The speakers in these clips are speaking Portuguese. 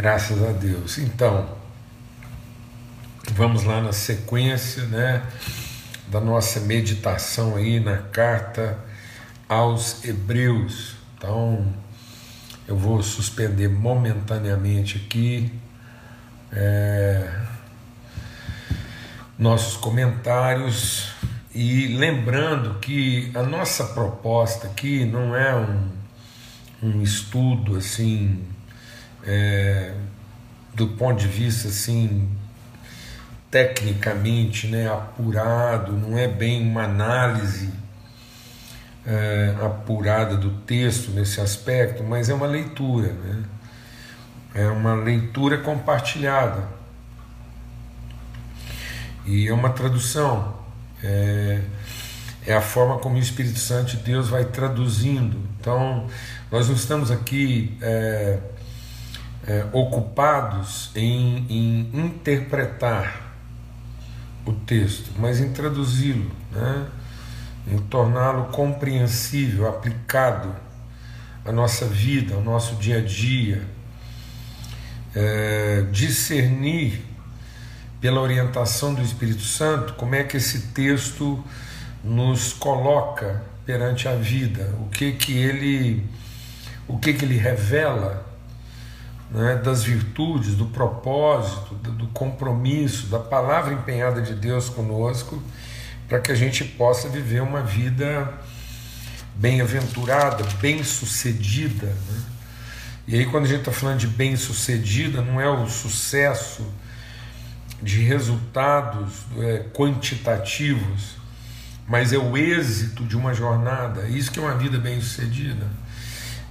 Graças a Deus. Então, vamos lá na sequência, né, da nossa meditação aí na carta aos Hebreus. Então, eu vou suspender momentaneamente aqui é, nossos comentários e lembrando que a nossa proposta aqui não é um, um estudo assim é, do ponto de vista assim tecnicamente né, apurado, não é bem uma análise é, apurada do texto nesse aspecto, mas é uma leitura, né? é uma leitura compartilhada e é uma tradução, é, é a forma como o Espírito Santo de Deus vai traduzindo. Então, nós não estamos aqui é, é, ocupados em, em, interpretar o texto, mas em traduzi-lo, né? em torná-lo compreensível, aplicado à nossa vida, ao nosso dia a dia, é, discernir pela orientação do Espírito Santo como é que esse texto nos coloca perante a vida, o que que ele o que que ele revela né, das virtudes, do propósito, do compromisso, da palavra empenhada de Deus conosco, para que a gente possa viver uma vida bem-aventurada, bem-sucedida. Né? E aí, quando a gente está falando de bem-sucedida, não é o sucesso de resultados é, quantitativos, mas é o êxito de uma jornada. Isso que é uma vida bem-sucedida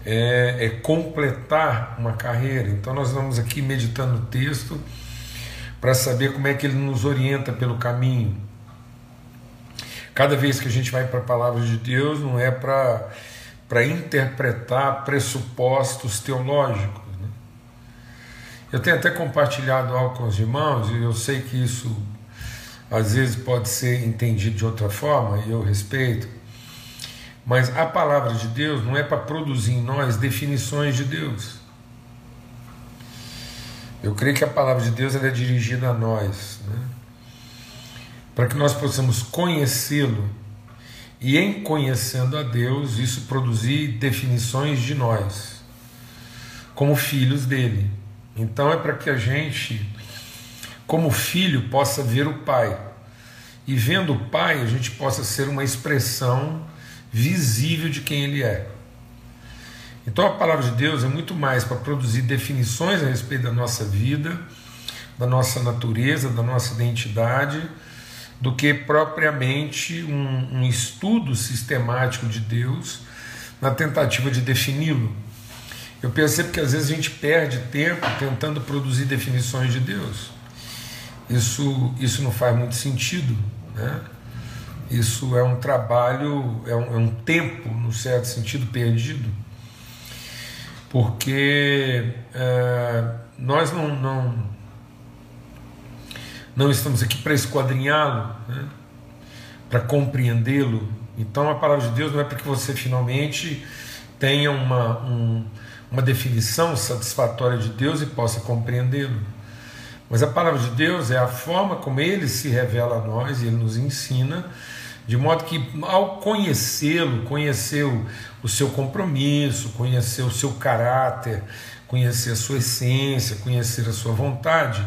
é, é completar uma carreira. Então nós vamos aqui meditando o texto para saber como é que ele nos orienta pelo caminho. Cada vez que a gente vai para a palavra de Deus, não é para para interpretar pressupostos teológicos. Né? Eu tenho até compartilhado algo com os irmãos, e eu sei que isso às vezes pode ser entendido de outra forma, e eu respeito, mas a palavra de Deus não é para produzir em nós definições de Deus. Eu creio que a palavra de Deus é dirigida a nós, né? para que nós possamos conhecê-lo e, em conhecendo a Deus, isso produzir definições de nós, como filhos dele. Então é para que a gente, como filho, possa ver o Pai. E vendo o Pai, a gente possa ser uma expressão visível de quem ele é. Então a palavra de Deus é muito mais para produzir definições a respeito da nossa vida, da nossa natureza, da nossa identidade, do que propriamente um, um estudo sistemático de Deus na tentativa de defini-lo. Eu percebo que às vezes a gente perde tempo tentando produzir definições de Deus. Isso, isso não faz muito sentido. Né? Isso é um trabalho, é um, é um tempo, no certo sentido, perdido, porque é, nós não, não, não estamos aqui para esquadrinhá-lo, né? para compreendê-lo. Então a palavra de Deus não é para que você finalmente tenha uma, um, uma definição satisfatória de Deus e possa compreendê-lo. Mas a palavra de Deus é a forma como ele se revela a nós e ele nos ensina de modo que, ao conhecê-lo, conhecer o, seu compromisso, conhecer o seu caráter, conhecer a sua essência, conhecer a sua vontade,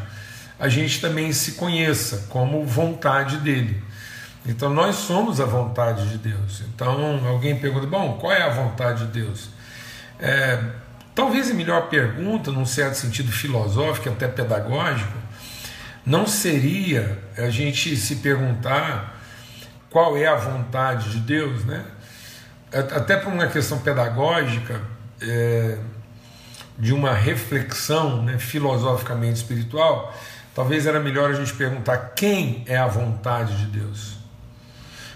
a gente também se conheça como vontade dele. Então nós somos a vontade de Deus. Então alguém pergunta: bom, qual é a vontade de Deus? É, talvez a melhor pergunta, num certo sentido filosófico, até pedagógico, não seria a gente se perguntar qual é a vontade de Deus, né? Até por uma questão pedagógica, é, de uma reflexão né, filosoficamente espiritual, talvez era melhor a gente perguntar quem é a vontade de Deus.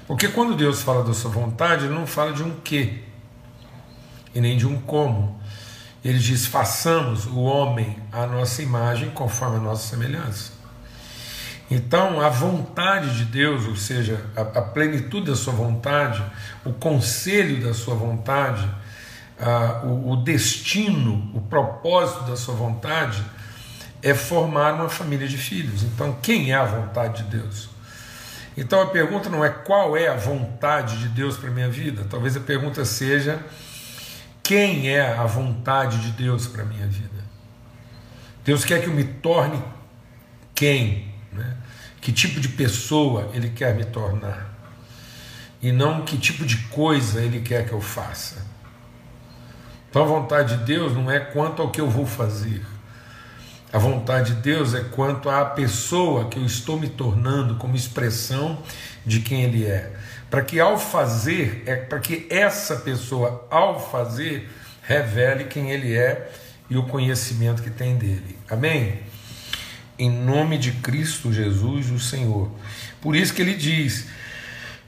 Porque quando Deus fala da sua vontade, ele não fala de um que e nem de um como. Ele diz: façamos o homem à nossa imagem, conforme a nossa semelhança. Então, a vontade de Deus, ou seja, a, a plenitude da sua vontade, o conselho da sua vontade, a, o, o destino, o propósito da sua vontade, é formar uma família de filhos. Então, quem é a vontade de Deus? Então a pergunta não é qual é a vontade de Deus para minha vida, talvez a pergunta seja quem é a vontade de Deus para minha vida. Deus quer que eu me torne quem? Né? Que tipo de pessoa Ele quer me tornar? E não que tipo de coisa Ele quer que eu faça. Então a vontade de Deus não é quanto ao que eu vou fazer. A vontade de Deus é quanto à pessoa que eu estou me tornando como expressão de quem Ele é. Para que ao fazer, é para que essa pessoa, ao fazer, revele quem Ele é e o conhecimento que tem dele. Amém? Em nome de Cristo Jesus, o Senhor. Por isso que ele diz,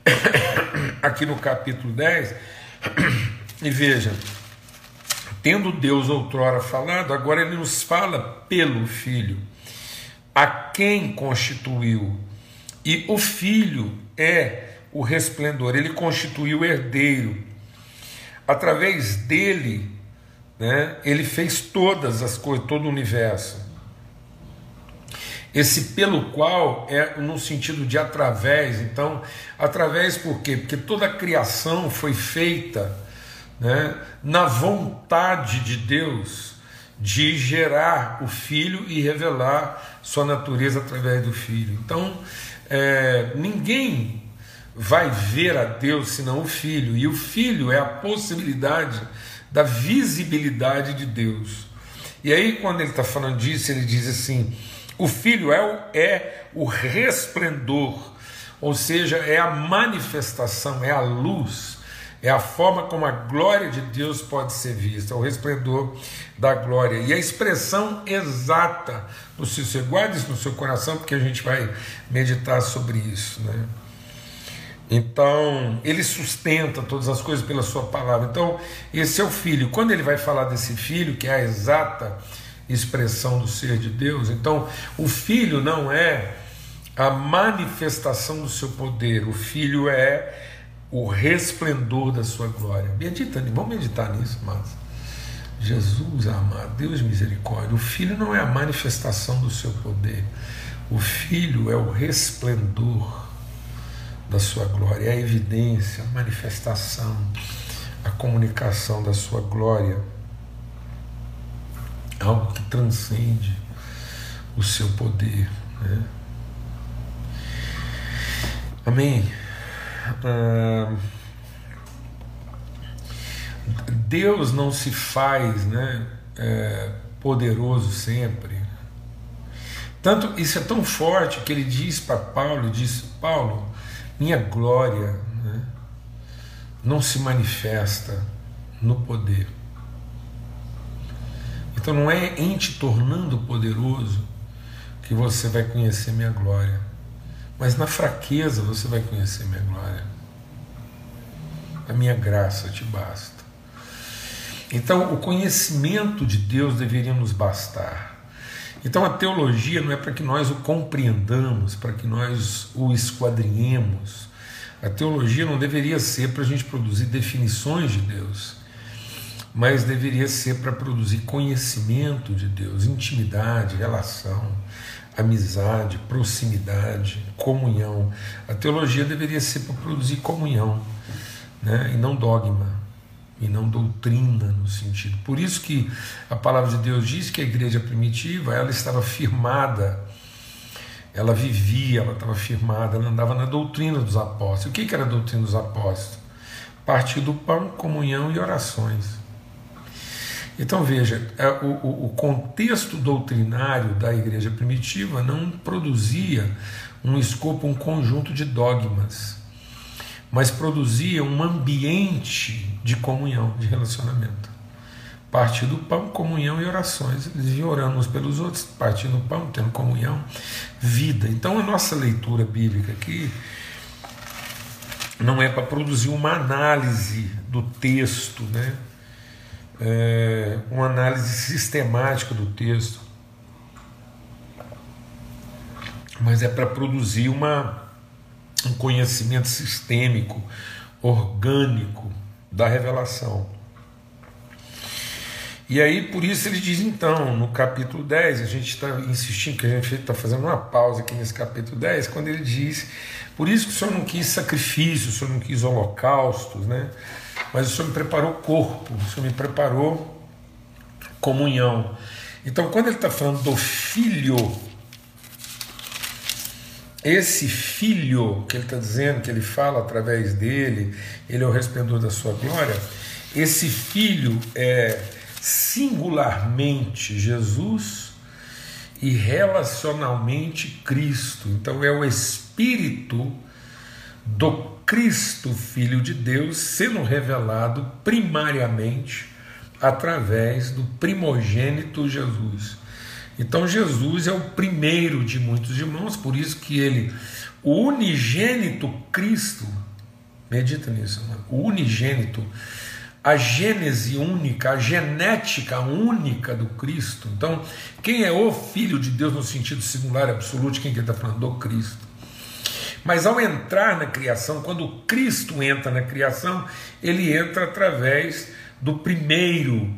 aqui no capítulo 10, e veja, tendo Deus outrora falado, agora ele nos fala pelo Filho, a quem constituiu. E o Filho é o resplendor, ele constituiu o herdeiro. Através dele, né, ele fez todas as coisas, todo o universo. Esse pelo qual é no sentido de através, então, através por quê? Porque toda a criação foi feita né, na vontade de Deus de gerar o Filho e revelar sua natureza através do Filho. Então, é, ninguém vai ver a Deus senão o Filho, e o Filho é a possibilidade da visibilidade de Deus. E aí, quando ele está falando disso, ele diz assim: o Filho é o, é o resplendor, ou seja, é a manifestação, é a luz, é a forma como a glória de Deus pode ser vista, o resplendor da glória. E a expressão exata no seu, você guarde isso no seu coração, porque a gente vai meditar sobre isso. Né? Então, ele sustenta todas as coisas pela sua palavra. Então, esse é o filho. Quando ele vai falar desse filho, que é a exata expressão do ser de Deus. Então, o filho não é a manifestação do seu poder, o filho é o resplendor da sua glória. Medita, vamos meditar nisso, mas Jesus amado, Deus misericórdia. O filho não é a manifestação do seu poder, o filho é o resplendor da sua glória, é a evidência, a manifestação, a comunicação da sua glória algo que transcende o seu poder. Né? Amém? Ah, Deus não se faz né, é, poderoso sempre. Tanto isso é tão forte que ele diz para Paulo, diz Paulo, minha glória né, não se manifesta no poder. Então não é em te tornando poderoso que você vai conhecer minha glória, mas na fraqueza você vai conhecer minha glória. A minha graça te basta. Então o conhecimento de Deus deveria nos bastar. Então a teologia não é para que nós o compreendamos, para que nós o esquadrinhemos. A teologia não deveria ser para a gente produzir definições de Deus mas deveria ser para produzir conhecimento de Deus, intimidade, relação, amizade, proximidade, comunhão. A teologia deveria ser para produzir comunhão, né? e não dogma, e não doutrina no sentido. Por isso que a palavra de Deus diz que a igreja primitiva ela estava firmada, ela vivia, ela estava firmada, ela andava na doutrina dos apóstolos. O que era a doutrina dos apóstolos? Partir do pão, comunhão e orações. Então veja, é, o, o contexto doutrinário da igreja primitiva não produzia um escopo, um conjunto de dogmas, mas produzia um ambiente de comunhão, de relacionamento. Partindo do pão, comunhão e orações. Eles iam orando uns pelos outros, partindo do pão, tendo comunhão, vida. Então a nossa leitura bíblica aqui não é para produzir uma análise do texto, né? É, uma análise sistemática do texto, mas é para produzir uma, um conhecimento sistêmico, orgânico da revelação. E aí, por isso ele diz então, no capítulo 10, a gente está insistindo que a gente está fazendo uma pausa aqui nesse capítulo 10, quando ele diz, por isso que o Senhor não quis sacrifício, o Senhor não quis holocaustos, né? Mas o Senhor me preparou corpo, o Senhor me preparou comunhão. Então, quando ele está falando do filho, esse filho que ele está dizendo, que ele fala através dele, ele é o resplendor da sua glória, esse filho é singularmente Jesus e relacionalmente Cristo. Então é o Espírito do Cristo, Filho de Deus, sendo revelado primariamente através do primogênito Jesus. Então Jesus é o primeiro de muitos irmãos, por isso que ele, o unigênito Cristo, medita nisso, o unigênito a gênese única, a genética única do Cristo. Então, quem é o Filho de Deus no sentido singular absoluto, quem que está falando? Do Cristo. Mas ao entrar na criação, quando Cristo entra na criação, ele entra através do primeiro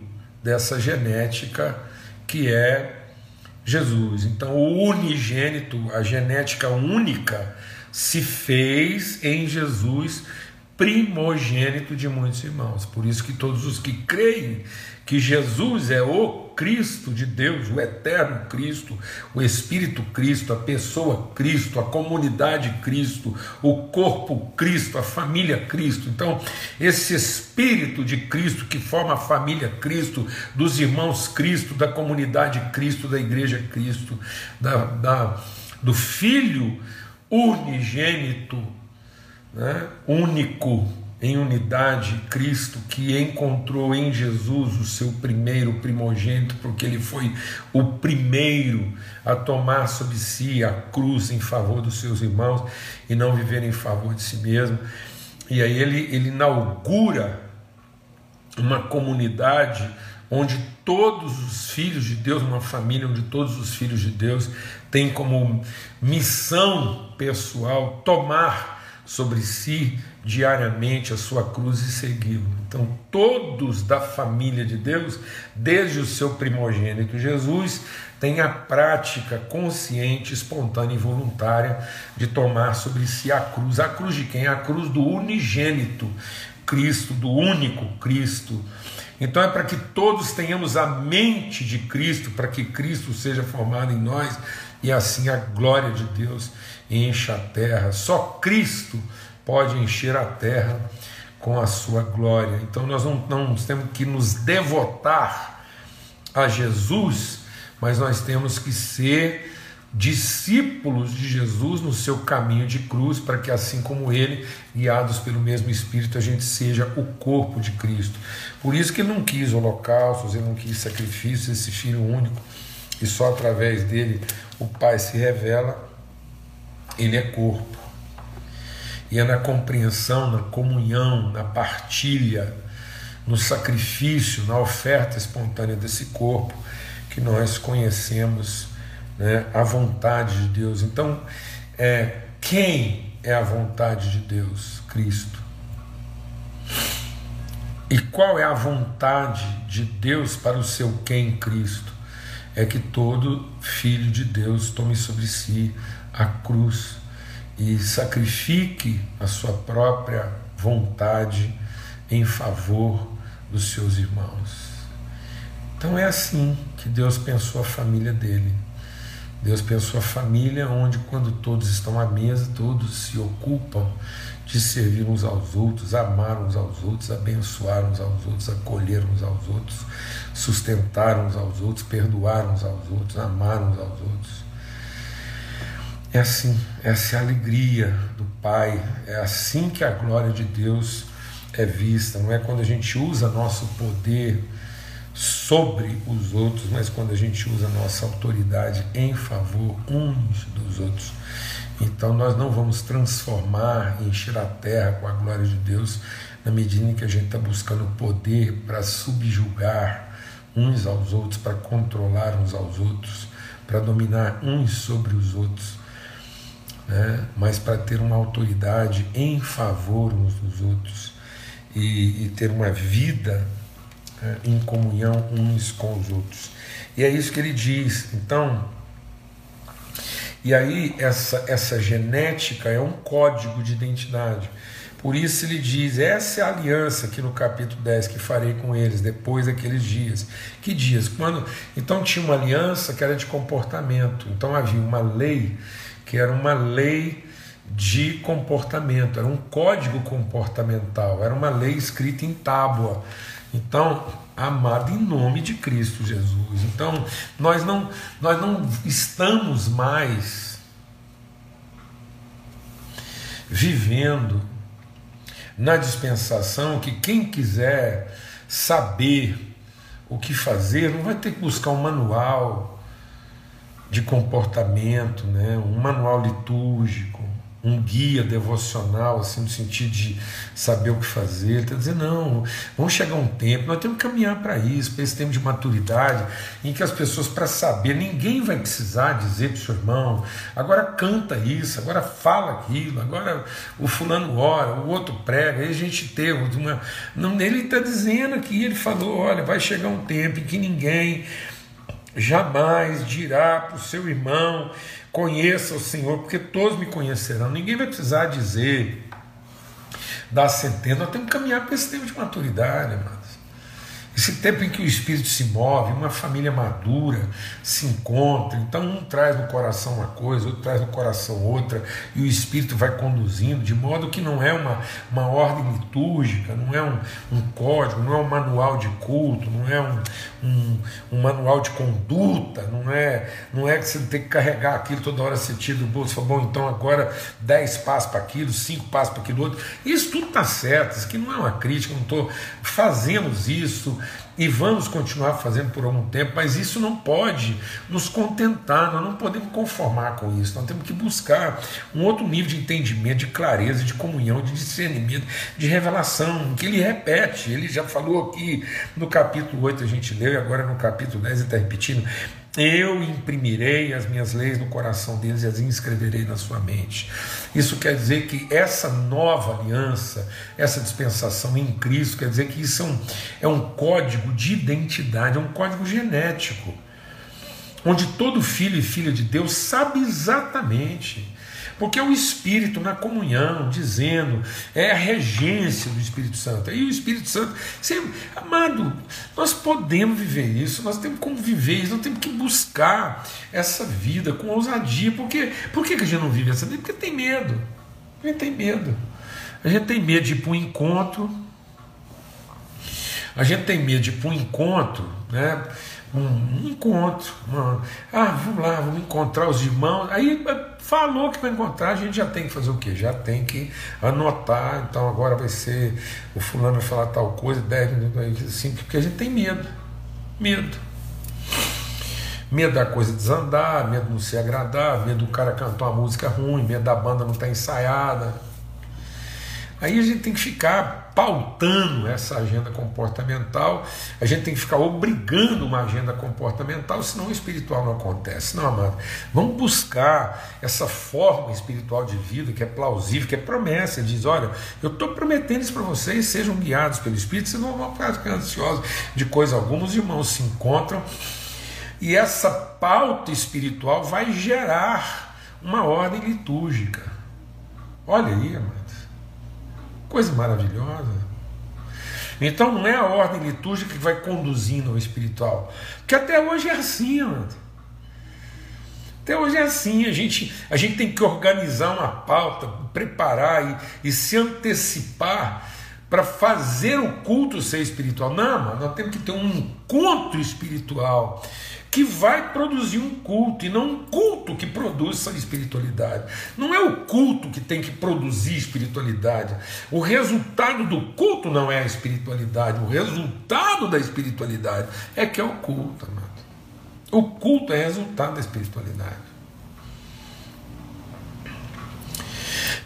dessa genética, que é Jesus. Então, o unigênito, a genética única, se fez em Jesus primogênito de muitos irmãos. Por isso que todos os que creem que Jesus é o Cristo de Deus, o eterno Cristo, o Espírito Cristo, a pessoa Cristo, a comunidade Cristo, o corpo Cristo, a família Cristo. Então, esse Espírito de Cristo que forma a família Cristo, dos irmãos Cristo, da comunidade Cristo, da igreja Cristo, da, da do Filho unigênito né, único em unidade, Cristo, que encontrou em Jesus o seu primeiro primogênito, porque ele foi o primeiro a tomar sobre si a cruz em favor dos seus irmãos e não viver em favor de si mesmo. E aí ele, ele inaugura uma comunidade onde todos os filhos de Deus, uma família onde todos os filhos de Deus têm como missão pessoal tomar sobre si diariamente a sua cruz e segui-lo. Então, todos da família de Deus, desde o seu primogênito Jesus, têm a prática consciente, espontânea e voluntária de tomar sobre si a cruz. A cruz de quem? A cruz do unigênito Cristo, do único Cristo. Então é para que todos tenhamos a mente de Cristo, para que Cristo seja formado em nós e assim a glória de Deus encha a terra. Só Cristo pode encher a terra com a sua glória. Então nós não, não temos que nos devotar a Jesus, mas nós temos que ser discípulos de Jesus no seu caminho de cruz, para que assim como ele, guiados pelo mesmo Espírito, a gente seja o corpo de Cristo. Por isso que ele não quis holocaustos, ele não quis sacrifícios, esse filho único, e só através dele o Pai se revela ele é corpo. E é na compreensão, na comunhão, na partilha, no sacrifício, na oferta espontânea desse corpo que nós conhecemos né, a vontade de Deus. Então, é, quem é a vontade de Deus? Cristo. E qual é a vontade de Deus para o seu quem Cristo? É que todo filho de Deus tome sobre si a cruz e sacrifique a sua própria vontade em favor dos seus irmãos. Então é assim que Deus pensou a família dele. Deus pensou a família onde, quando todos estão à mesa, todos se ocupam de servir uns aos outros, amar uns aos outros, abençoar uns aos outros, acolher uns aos outros, sustentar uns aos outros, perdoar uns aos outros, amar uns aos outros. É assim, essa é a alegria do Pai, é assim que a glória de Deus é vista, não é quando a gente usa nosso poder sobre os outros, mas quando a gente usa nossa autoridade em favor uns dos outros. Então nós não vamos transformar encher a terra com a glória de Deus na medida em que a gente está buscando poder para subjugar uns aos outros, para controlar uns aos outros, para dominar uns sobre os outros né? mas para ter uma autoridade em favor uns dos outros e, e ter uma vida é, em comunhão uns com os outros. E é isso que ele diz. Então, e aí essa, essa genética é um código de identidade. Por isso ele diz: essa é a aliança aqui no capítulo 10 que farei com eles depois daqueles dias. Que dias? Quando então tinha uma aliança que era de comportamento. Então havia uma lei que era uma lei de comportamento, era um código comportamental, era uma lei escrita em tábua. Então, amado em nome de Cristo Jesus. Então, nós não nós não estamos mais vivendo na dispensação que quem quiser saber o que fazer não vai ter que buscar um manual de comportamento, né? um manual litúrgico, um guia devocional, assim, no sentido de saber o que fazer. Ele está dizendo, não, vamos chegar um tempo, nós temos que caminhar para isso, para esse tempo de maturidade, em que as pessoas, para saber, ninguém vai precisar dizer para o seu irmão, agora canta isso, agora fala aquilo, agora o fulano ora, o outro prega, aí a gente tem uma. Não, ele está dizendo aqui, ele falou, olha, vai chegar um tempo em que ninguém jamais dirá para o seu irmão Conheça o Senhor, porque todos me conhecerão. Ninguém vai precisar dizer, dar centena. Nós temos que caminhar para esse tempo de maturidade, mano. Esse tempo em que o espírito se move, uma família madura se encontra, então um traz no coração uma coisa, outro traz no coração outra, e o espírito vai conduzindo, de modo que não é uma, uma ordem litúrgica, não é um, um código, não é um manual de culto, não é um, um, um, manual de conduta, não é, não é que você tem que carregar aquilo toda hora você tira do bolso e fala, bom, então agora 10 passos para aquilo, 5 passos para aquilo outro. Isso tudo está certo, isso aqui não é uma crítica, não estou. Fazemos isso e vamos continuar fazendo por algum tempo, mas isso não pode nos contentar, nós não podemos conformar com isso, nós temos que buscar um outro nível de entendimento, de clareza, de comunhão, de discernimento, de revelação, que ele repete, ele já falou aqui no capítulo 8, a gente leu, e agora no capítulo 10 ele está repetindo, eu imprimirei as minhas leis no coração deles e as inscreverei na sua mente. Isso quer dizer que essa nova aliança, essa dispensação em Cristo, quer dizer que isso é um, é um código de identidade, é um código genético, onde todo filho e filha de Deus sabe exatamente porque é o Espírito na comunhão, dizendo, é a regência do Espírito Santo. E o Espírito Santo, sempre, amado, nós podemos viver isso, nós temos como viver isso, nós temos que buscar essa vida com ousadia. Porque, por que a gente não vive essa vida? Porque tem medo. A gente tem medo. A gente tem medo de ir para um encontro. A gente tem medo de ir para um encontro, né? Um, encontro. Uma, ah, vamos lá, vamos encontrar os irmãos. Aí Falou que vai encontrar, a gente já tem que fazer o quê? Já tem que anotar. Então agora vai ser o fulano vai falar tal coisa, 10 minutos assim, porque a gente tem medo. Medo. Medo da coisa desandar, medo de não ser agradável, medo do cara cantar uma música ruim, medo da banda não estar tá ensaiada. Aí a gente tem que ficar pautando essa agenda comportamental, a gente tem que ficar obrigando uma agenda comportamental, senão o espiritual não acontece. Não, amado. Vamos buscar essa forma espiritual de vida que é plausível, que é promessa. Diz: olha, eu estou prometendo isso para vocês, sejam guiados pelo Espírito, vocês não vão ficar ansiosos de coisa alguma. Os irmãos se encontram e essa pauta espiritual vai gerar uma ordem litúrgica. Olha aí, amado. Coisa maravilhosa. Então não é a ordem litúrgica que vai conduzindo ao espiritual. Porque até hoje é assim, mano. Até hoje é assim, a gente, a gente tem que organizar uma pauta, preparar e, e se antecipar para fazer o culto ser espiritual. Não, mano, nós temos que ter um encontro espiritual que vai produzir um culto, e não um culto que produz espiritualidade. Não é o culto que tem que produzir espiritualidade. O resultado do culto não é a espiritualidade, o resultado da espiritualidade é que é o culto, amado. O culto é resultado da espiritualidade.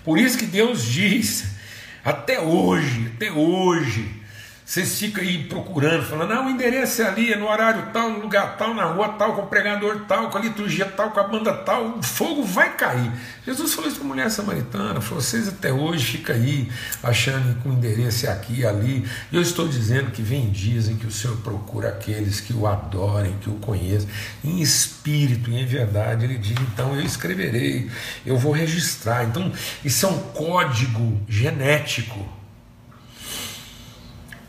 Por isso que Deus diz, até hoje, até hoje, Vocês ficam aí procurando, falando, não, o endereço é ali, é no horário tal, no lugar tal, na rua tal, com o pregador tal, com a liturgia tal, com a banda tal, o fogo vai cair. Jesus falou isso para a mulher samaritana, falou, vocês até hoje ficam aí achando que o endereço é aqui e ali. Eu estou dizendo que vem dias em que o Senhor procura aqueles que o adorem, que o conheçam, em espírito e em verdade. Ele diz, então eu escreverei, eu vou registrar. Então, isso é um código genético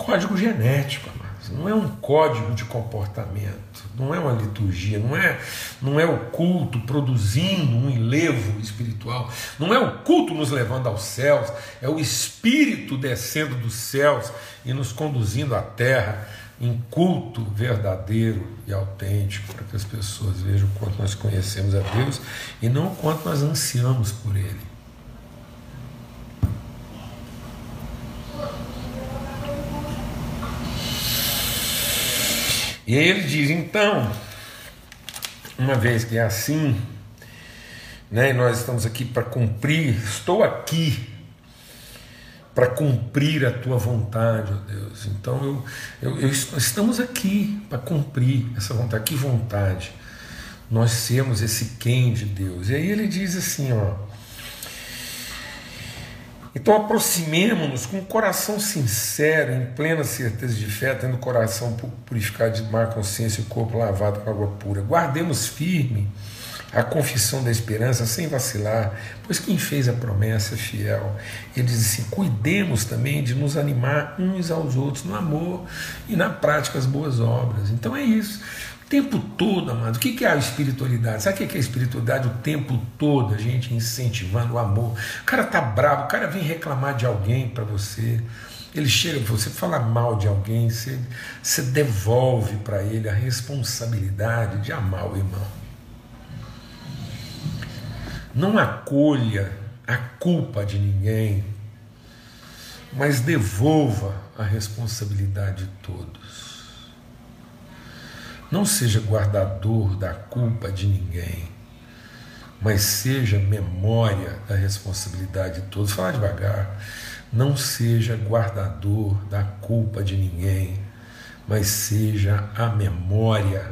código genético, mas não é um código de comportamento, não é uma liturgia, não é, não é o culto produzindo um enlevo espiritual, não é o culto nos levando aos céus, é o Espírito descendo dos céus e nos conduzindo à terra em culto verdadeiro e autêntico, para que as pessoas vejam o quanto nós conhecemos a Deus e não o quanto nós ansiamos por Ele. E aí ele diz: então, uma vez que é assim, né, nós estamos aqui para cumprir, estou aqui para cumprir a tua vontade, ó Deus. Então eu, eu, eu estamos aqui para cumprir essa vontade. Que vontade? Nós sermos esse quem de Deus. E aí ele diz assim, ó. Então aproximemos-nos com um coração sincero, em plena certeza de fé, tendo o coração purificado de má consciência e o corpo lavado com água pura. Guardemos firme a confissão da esperança sem vacilar, pois quem fez a promessa é fiel. Ele diz assim: cuidemos também de nos animar uns aos outros no amor e na prática das boas obras. Então é isso. Tempo todo, amado. O que é a espiritualidade? Sabe o que é a espiritualidade? O tempo todo a gente incentivando o amor. O cara tá bravo, o cara vem reclamar de alguém para você. Ele chega você, fala mal de alguém, você, você devolve para ele a responsabilidade de amar o irmão. Não acolha a culpa de ninguém, mas devolva a responsabilidade de todos. Não seja guardador da culpa de ninguém, mas seja memória da responsabilidade de todos. Fala devagar. Não seja guardador da culpa de ninguém, mas seja a memória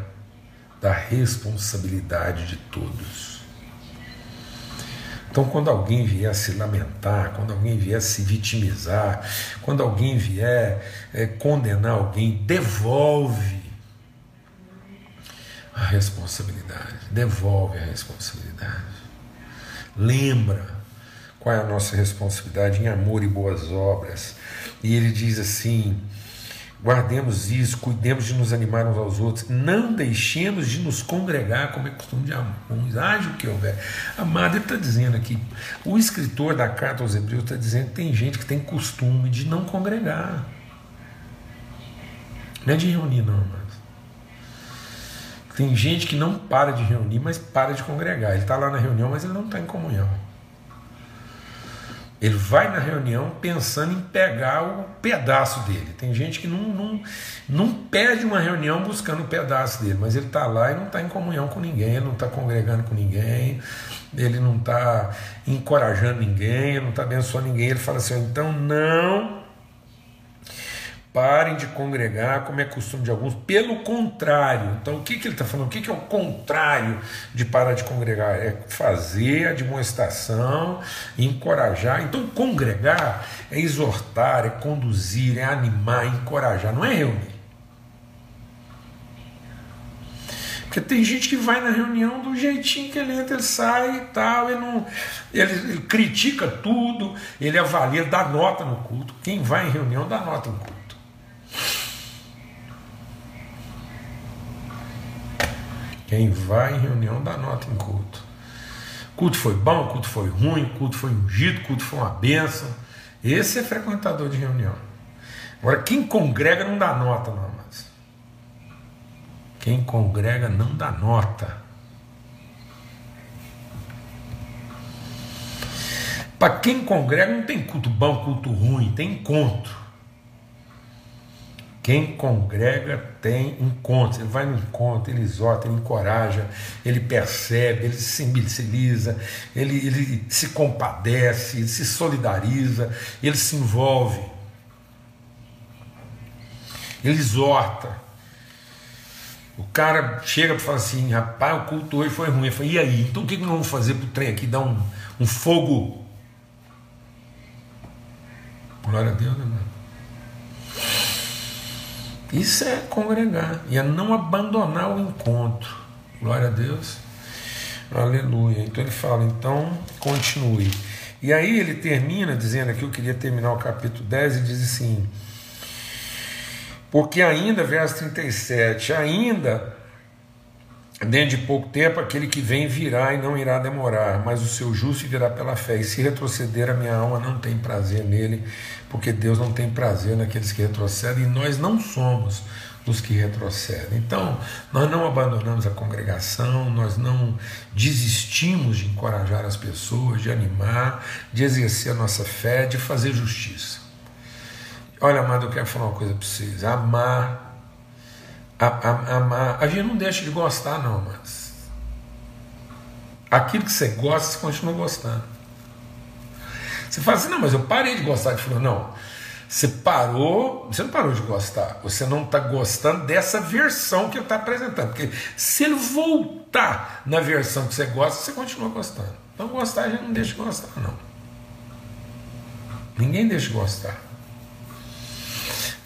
da responsabilidade de todos. Então, quando alguém vier se lamentar, quando alguém vier se vitimizar, quando alguém vier é, condenar alguém, devolve a responsabilidade, devolve a responsabilidade. Lembra qual é a nossa responsabilidade em amor e boas obras. E ele diz assim: guardemos isso, cuidemos de nos animar uns aos outros, não deixemos de nos congregar, como é costume de alguns, haja o que houver. Amado, ele está dizendo aqui, o escritor da carta aos Hebreus está dizendo que tem gente que tem costume de não congregar. Não é de reunir, não, amado. Tem gente que não para de reunir, mas para de congregar. Ele está lá na reunião, mas ele não está em comunhão. Ele vai na reunião pensando em pegar o pedaço dele. Tem gente que não, não, não perde uma reunião buscando o pedaço dele, mas ele está lá e não está em comunhão com ninguém, ele não está congregando com ninguém, ele não está encorajando ninguém, ele não está abençoando ninguém. Ele fala assim: então não Parem de congregar, como é costume de alguns. Pelo contrário, então o que, que ele está falando? O que, que é o contrário de parar de congregar? É fazer a demonstração, encorajar. Então, congregar é exortar, é conduzir, é animar, é encorajar, não é reunir. Porque tem gente que vai na reunião do jeitinho que ele entra, ele sai e tal, ele, não, ele, ele critica tudo, ele avalia, dá nota no culto. Quem vai em reunião dá nota no culto. Quem vai em reunião dá nota em culto. Culto foi bom, culto foi ruim, culto foi ungido, culto foi uma benção. Esse é frequentador de reunião. Agora, quem congrega não dá nota, não, mas. Quem congrega não dá nota. Para quem congrega não tem culto bom, culto ruim, tem encontro. Quem congrega tem encontros, ele vai no encontro, ele exorta, ele encoraja, ele percebe, ele se sensibiliza, ele, ele se compadece, ele se solidariza, ele se envolve. ele exorta. O cara chega para falar assim, rapaz, o culto hoje foi ruim. Eu falo, e aí? Então o que nós vamos fazer para o trem aqui? Dar um, um fogo? Glória a Deus, irmão. Isso é congregar e é não abandonar o encontro. Glória a Deus. Aleluia. Então ele fala, então continue. E aí ele termina dizendo aqui, eu queria terminar o capítulo 10 e diz assim: Porque ainda, verso 37, ainda dentro de pouco tempo aquele que vem virá e não irá demorar, mas o seu justo virá pela fé. E se retroceder, a minha alma não tem prazer nele, porque Deus não tem prazer naqueles que retrocedem, e nós não somos dos que retrocedem. Então, nós não abandonamos a congregação, nós não desistimos de encorajar as pessoas, de animar, de exercer a nossa fé, de fazer justiça. Olha, amado, eu quero falar uma coisa para vocês: amar, a, a, amar, a gente não deixa de gostar, não, mas aquilo que você gosta, você continua gostando. Você fala assim, não, mas eu parei de gostar de fulano. Não, você parou, você não parou de gostar, você não está gostando dessa versão que ele está apresentando. Porque se ele voltar na versão que você gosta, você continua gostando. Então gostar a gente não deixa de gostar, não. Ninguém deixa de gostar.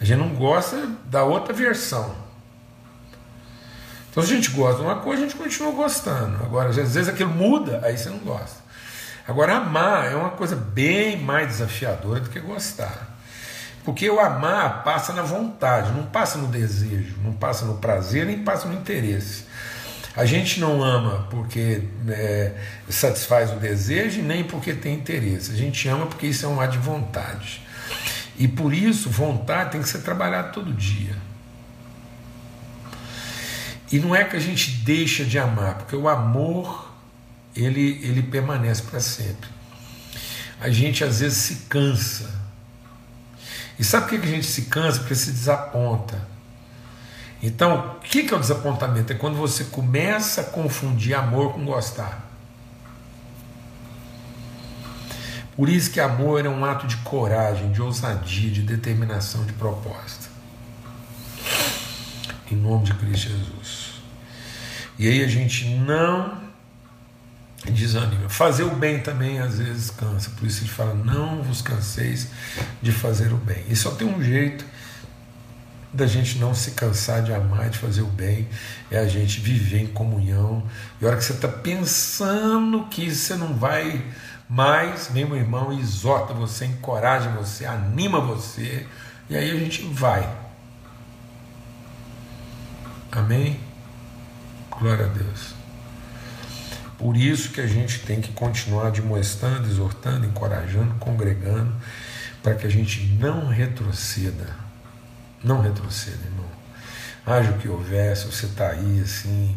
A gente não gosta da outra versão. Então se a gente gosta de uma coisa, a gente continua gostando. Agora, às vezes aquilo muda, aí você não gosta. Agora, amar é uma coisa bem mais desafiadora do que gostar. Porque o amar passa na vontade, não passa no desejo, não passa no prazer, nem passa no interesse. A gente não ama porque é, satisfaz o desejo, nem porque tem interesse. A gente ama porque isso é um ato de vontade. E por isso, vontade tem que ser trabalhada todo dia. E não é que a gente deixa de amar, porque o amor ele, ele permanece para sempre. A gente às vezes se cansa e sabe por que a gente se cansa? Porque se desaponta. Então, o que é o desapontamento? É quando você começa a confundir amor com gostar. Por isso que amor é um ato de coragem, de ousadia, de determinação, de proposta. Em nome de Cristo Jesus. E aí a gente não desanima. Fazer o bem também às vezes cansa, por isso ele fala: não vos canseis de fazer o bem. E só tem um jeito da gente não se cansar de amar, de fazer o bem, é a gente viver em comunhão. E a hora que você está pensando que você não vai mais, vem meu irmão exorta você, encoraja você, anima você, e aí a gente vai. Amém? Glória a Deus. Por isso que a gente tem que continuar demonstrando, exortando, encorajando, congregando, para que a gente não retroceda. Não retroceda, irmão. Haja o que houver, se você está aí assim,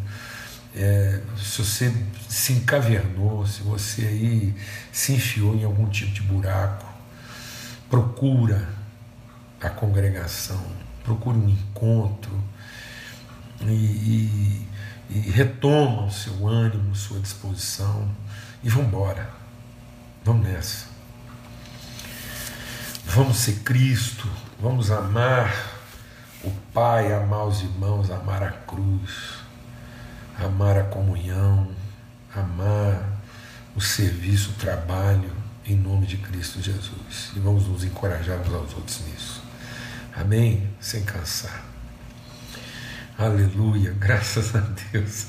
é, se você se encavernou, se você aí se enfiou em algum tipo de buraco, procura a congregação, procure um encontro e, e e o seu ânimo, sua disposição e vamos embora. Vamos nessa. Vamos ser Cristo, vamos amar o Pai, amar os irmãos, amar a cruz, amar a comunhão, amar o serviço, o trabalho, em nome de Cristo Jesus. E vamos nos encorajar uns aos outros nisso. Amém? Sem cansar. Aleluia, graças a Deus.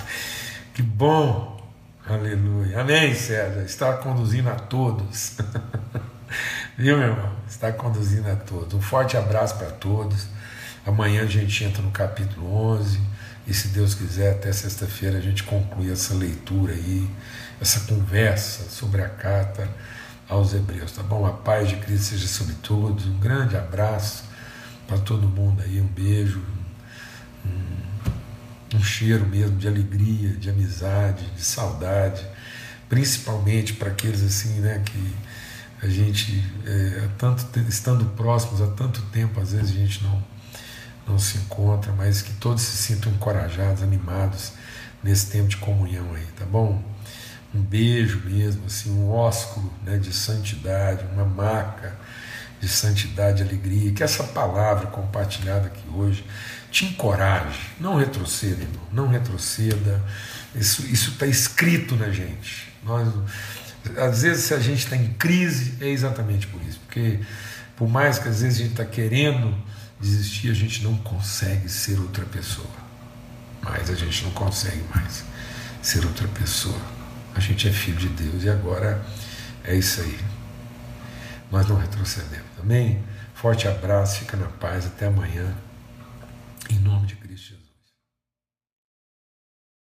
Que bom. Aleluia. Amém, César. Está conduzindo a todos. Viu, meu irmão? Está conduzindo a todos. Um forte abraço para todos. Amanhã a gente entra no capítulo 11. E se Deus quiser, até sexta-feira a gente conclui essa leitura aí, essa conversa sobre a carta aos Hebreus, tá bom? A paz de Cristo seja sobre todos. Um grande abraço para todo mundo aí. Um beijo. Um um cheiro mesmo de alegria, de amizade, de saudade, principalmente para aqueles assim, né, que a gente, é, tanto estando próximos há tanto tempo, às vezes a gente não, não se encontra, mas que todos se sintam encorajados, animados nesse tempo de comunhão aí, tá bom? Um beijo mesmo, assim, um ósculo né, de santidade, uma maca de santidade e alegria. Que essa palavra compartilhada aqui hoje te encoraje. Não retroceda, irmão. Não retroceda. Isso está escrito na gente. Nós, às vezes, se a gente está em crise, é exatamente por isso. Porque, por mais que às vezes a gente está querendo desistir, a gente não consegue ser outra pessoa. Mas a gente não consegue mais ser outra pessoa. A gente é filho de Deus e agora é isso aí. Nós não retrocedemos. Amém? Forte abraço, fica na paz, até amanhã. Em nome de.